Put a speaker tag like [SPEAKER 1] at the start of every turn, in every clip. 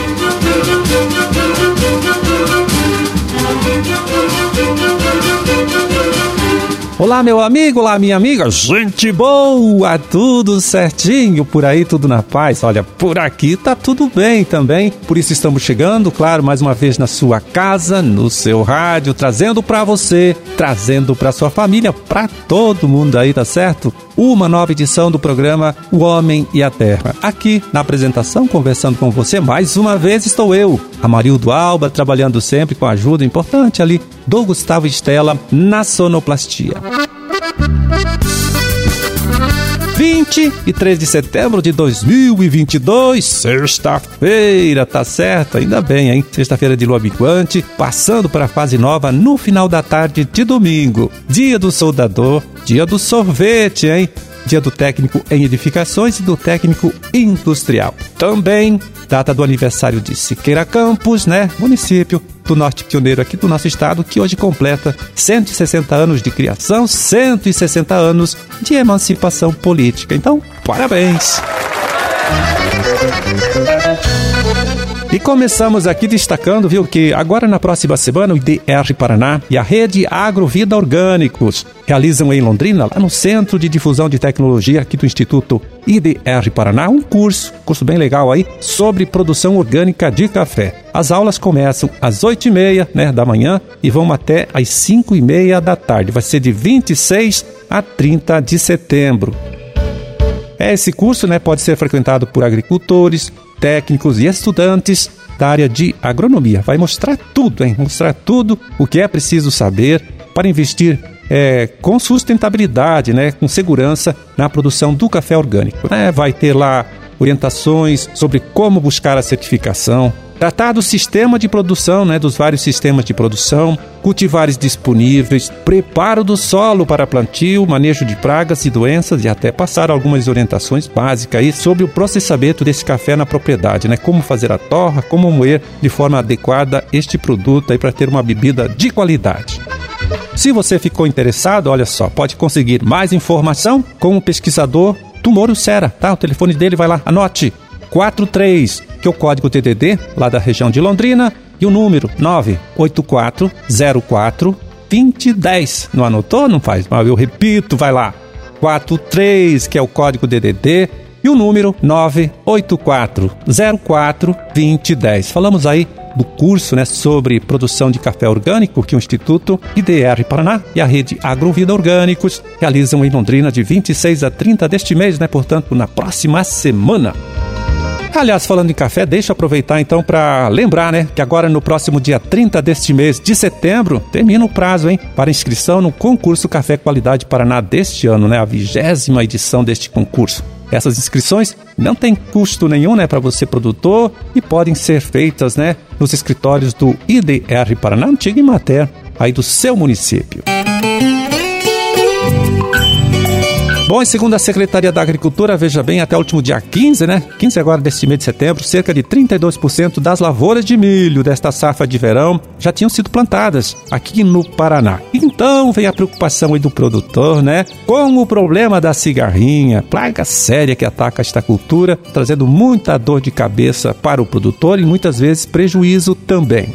[SPEAKER 1] Thank you. Olá, meu amigo, olá, minha amiga, gente boa, tudo certinho, por aí tudo na paz. Olha, por aqui tá tudo bem também. Por isso estamos chegando, claro, mais uma vez na sua casa, no seu rádio, trazendo para você, trazendo para sua família, para todo mundo aí, tá certo? Uma nova edição do programa O Homem e a Terra. Aqui na apresentação, conversando com você, mais uma vez estou eu, Amarildo Alba, trabalhando sempre com ajuda importante ali do Gustavo Estela na sonoplastia. 23 de setembro de 2022, sexta-feira, tá certo? Ainda bem, hein? Sexta-feira de lua minguante, passando para a fase nova no final da tarde de domingo. Dia do soldador, dia do sorvete, hein? Dia do técnico em edificações e do técnico industrial. Também data do aniversário de Siqueira Campos, né? Município do Norte Pioneiro aqui do nosso estado, que hoje completa 160 anos de criação, 160 anos de emancipação política. Então, parabéns! E começamos aqui destacando, viu, que agora na próxima semana o IDR Paraná e a Rede Agrovida Orgânicos realizam em Londrina, lá no Centro de Difusão de Tecnologia aqui do Instituto IDR Paraná, um curso, curso bem legal aí, sobre produção orgânica de café. As aulas começam às 8h30 né, da manhã e vão até às 5h30 da tarde. Vai ser de 26 a 30 de setembro. É, esse curso né, pode ser frequentado por agricultores, técnicos e estudantes da área de agronomia. Vai mostrar tudo, hein? Mostrar tudo o que é preciso saber para investir é, com sustentabilidade, né, com segurança na produção do café orgânico. É, vai ter lá orientações sobre como buscar a certificação, Tratar do sistema de produção, né, dos vários sistemas de produção, cultivares disponíveis, preparo do solo para plantio, manejo de pragas e doenças e até passar algumas orientações básicas aí sobre o processamento desse café na propriedade, né? Como fazer a torra, como moer de forma adequada este produto aí para ter uma bebida de qualidade. Se você ficou interessado, olha só, pode conseguir mais informação com o pesquisador Tumoro Sera, tá? O telefone dele vai lá, anote 43, que é o código TDD lá da região de Londrina, e o número 98404 2010. Não anotou? Não faz mal, eu repito, vai lá. 43, que é o código DDD, e o número 98404 2010. Falamos aí do curso né, sobre produção de café orgânico que o Instituto IDR Paraná e a rede Agrovida Orgânicos realizam em Londrina de 26 a 30 deste mês, né, portanto, na próxima semana. Aliás, falando em café, deixa eu aproveitar então para lembrar, né, que agora no próximo dia 30 deste mês de setembro termina o prazo, hein, para inscrição no concurso Café Qualidade Paraná deste ano, né, a vigésima edição deste concurso. Essas inscrições não têm custo nenhum, né, para você produtor e podem ser feitas, né, nos escritórios do IDR Paraná, antiga Imater, aí do seu município. Bom, e segundo a Secretaria da Agricultura, veja bem, até o último dia 15, né? 15 agora deste mês de setembro, cerca de 32% das lavouras de milho desta safra de verão já tinham sido plantadas aqui no Paraná. Então vem a preocupação aí do produtor, né? Com o problema da cigarrinha, plaga séria que ataca esta cultura, trazendo muita dor de cabeça para o produtor e muitas vezes prejuízo também.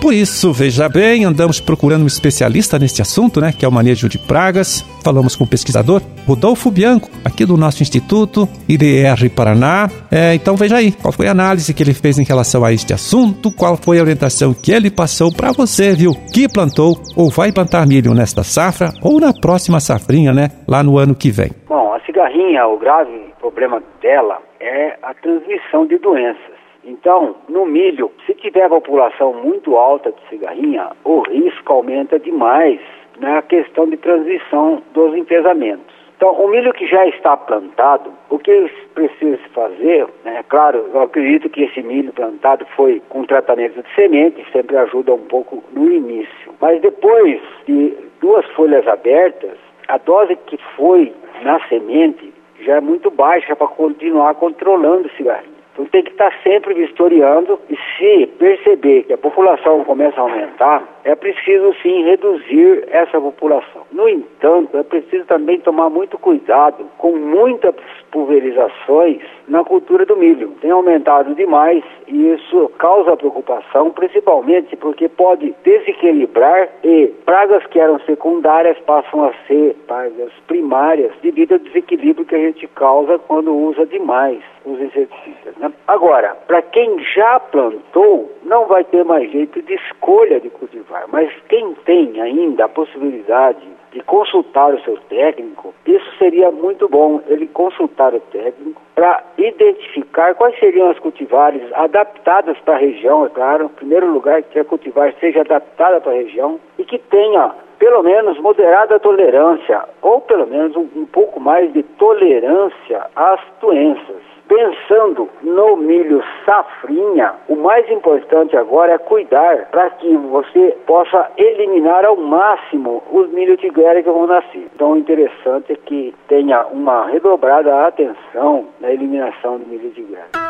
[SPEAKER 1] Por isso, veja bem, andamos procurando um especialista neste assunto, né, que é o manejo de pragas. Falamos com o pesquisador Rodolfo Bianco, aqui do nosso Instituto IDR Paraná. É, então veja aí, qual foi a análise que ele fez em relação a este assunto, qual foi a orientação que ele passou para você, viu, que plantou ou vai plantar milho nesta safra ou na próxima safrinha, né, lá no ano que vem.
[SPEAKER 2] Bom, a cigarrinha, o grave problema dela é a transmissão de doenças. Então, no milho, se tiver população muito alta de cigarrinha, o risco aumenta demais na questão de transmissão dos enfesamentos. Então, o milho que já está plantado, o que precisa se fazer, né, claro, eu acredito que esse milho plantado foi com tratamento de semente, sempre ajuda um pouco no início. Mas depois de duas folhas abertas, a dose que foi na semente já é muito baixa para continuar controlando o cigarrinho. Então tem que estar sempre vistoriando e se perceber que a população começa a aumentar, é preciso sim reduzir essa população. No entanto, é preciso também tomar muito cuidado com muitas pulverizações na cultura do milho. Tem aumentado demais e isso causa preocupação, principalmente porque pode desequilibrar e pragas que eram secundárias passam a ser pragas primárias devido ao desequilíbrio que a gente causa quando usa demais os inseticidas. Né? Agora, para quem já plantou, não vai ter mais jeito de escolha de cultivar, mas quem tem ainda a possibilidade de consultar o seu técnico, isso seria muito bom, ele consultar o técnico para identificar quais seriam as cultivares adaptadas para a região, é claro, em primeiro lugar que a cultivar seja adaptada para a região e que tenha pelo menos moderada tolerância ou pelo menos um, um pouco mais de tolerância às doenças pensando no milho safrinha, o mais importante agora é cuidar para que você possa eliminar ao máximo os milhos de guerra que vão nascer. Então, o interessante é que tenha uma redobrada atenção na eliminação do milho de guerra.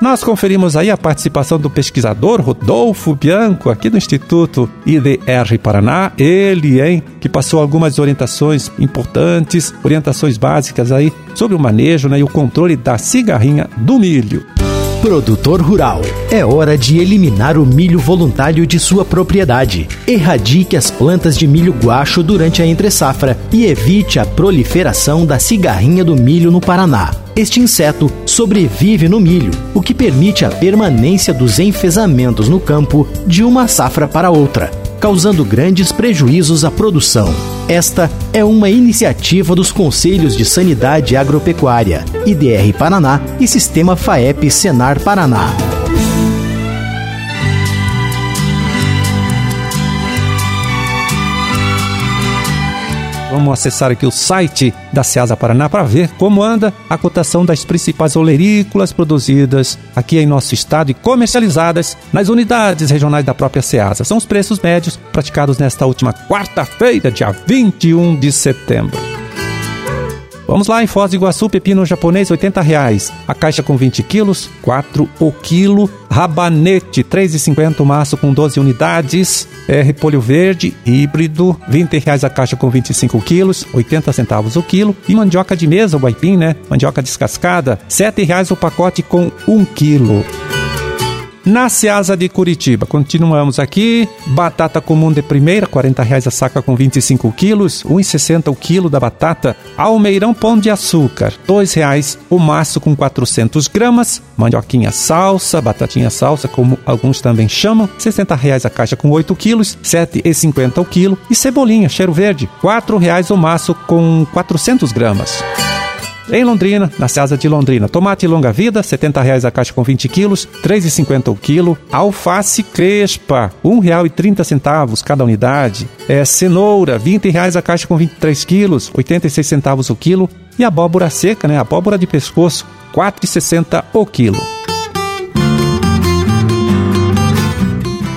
[SPEAKER 1] Nós conferimos aí a participação do pesquisador Rodolfo Bianco, aqui do Instituto IDR Paraná. Ele, hein, que passou algumas orientações importantes, orientações básicas aí sobre o manejo né, e o controle da cigarrinha do milho.
[SPEAKER 3] Produtor Rural. É hora de eliminar o milho voluntário de sua propriedade. Erradique as plantas de milho guacho durante a entre-safra e evite a proliferação da cigarrinha do milho no Paraná. Este inseto sobrevive no milho, o que permite a permanência dos enfesamentos no campo de uma safra para outra, causando grandes prejuízos à produção. Esta é uma iniciativa dos Conselhos de Sanidade Agropecuária, IDR Paraná e Sistema FAEP Senar Paraná.
[SPEAKER 1] Vamos acessar aqui o site da Ceasa Paraná para ver como anda a cotação das principais olerícolas produzidas aqui em nosso estado e comercializadas nas unidades regionais da própria Ceasa. São os preços médios praticados nesta última quarta-feira, dia 21 de setembro. Vamos lá, em Foz do Iguaçu, pepino japonês, 80 reais. A caixa com 20 quilos, 4 o quilo. Rabanete, 3,50 o maço com 12 unidades. É, repolho verde, híbrido, 20 reais a caixa com 25 quilos, 80 centavos o quilo. E mandioca de mesa, o guaipim, né? Mandioca descascada, 7 reais o pacote com 1 quilo. Na Seasa de Curitiba, continuamos aqui. Batata comum de primeira, R$ reais a saca com 25 quilos, R$ 1,60 o quilo da batata. Almeirão pão de açúcar, R$ reais o maço com 400 gramas. Mandioquinha salsa, batatinha salsa, como alguns também chamam, R$ reais a caixa com 8 quilos, R$ 7,50 o quilo. E cebolinha, cheiro verde, R$ reais o maço com 400 gramas. Em Londrina, na Ceasa de Londrina, tomate longa vida, 70 reais a caixa com 20 quilos, R$ 3,50 o quilo. Alface crespa, R$ 1,30 cada unidade. É, cenoura, 20 reais a caixa com 23 quilos, R$ 86 centavos o quilo. E abóbora seca, né, abóbora de pescoço, R$ 4,60 o quilo.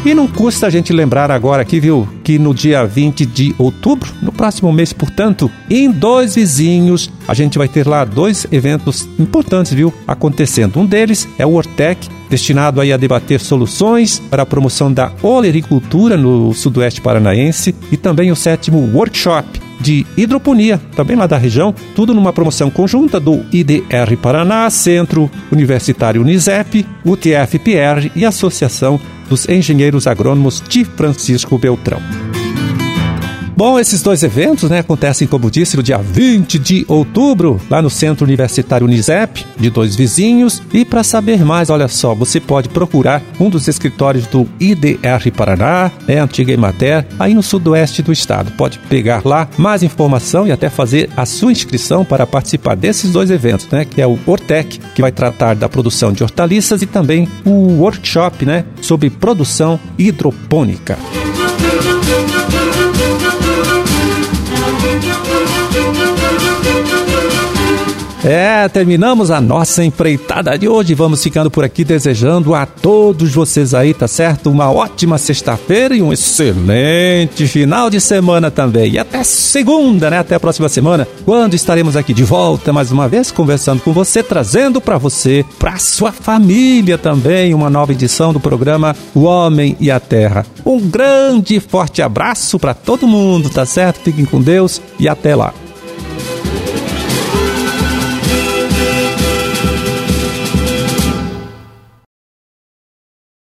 [SPEAKER 1] E não custa a gente lembrar agora aqui, viu, que no dia 20 de outubro, no próximo mês, portanto, em dois vizinhos, a gente vai ter lá dois eventos importantes, viu, acontecendo. Um deles é o Ortec, destinado aí a debater soluções para a promoção da olericultura no sudoeste paranaense, e também o sétimo workshop de hidroponia, também lá da região, tudo numa promoção conjunta do IDR Paraná, Centro Universitário Unisep, UTF-PR e Associação dos Engenheiros Agrônomos de Francisco Beltrão. Bom, esses dois eventos né, acontecem, como disse, no dia 20 de outubro, lá no Centro Universitário Unisep, de dois vizinhos. E para saber mais, olha só, você pode procurar um dos escritórios do IDR Paraná, é Antiga Emater, aí no sudoeste do estado. Pode pegar lá mais informação e até fazer a sua inscrição para participar desses dois eventos, né? Que é o Ortec, que vai tratar da produção de hortaliças, e também o workshop, né? Sobre produção hidropônica. É, terminamos a nossa empreitada de hoje. Vamos ficando por aqui desejando a todos vocês aí, tá certo? Uma ótima sexta-feira e um excelente final de semana também. E até segunda, né? Até a próxima semana, quando estaremos aqui de volta mais uma vez conversando com você, trazendo para você, para sua família também, uma nova edição do programa O Homem e a Terra. Um grande e forte abraço para todo mundo, tá certo? Fiquem com Deus e até lá.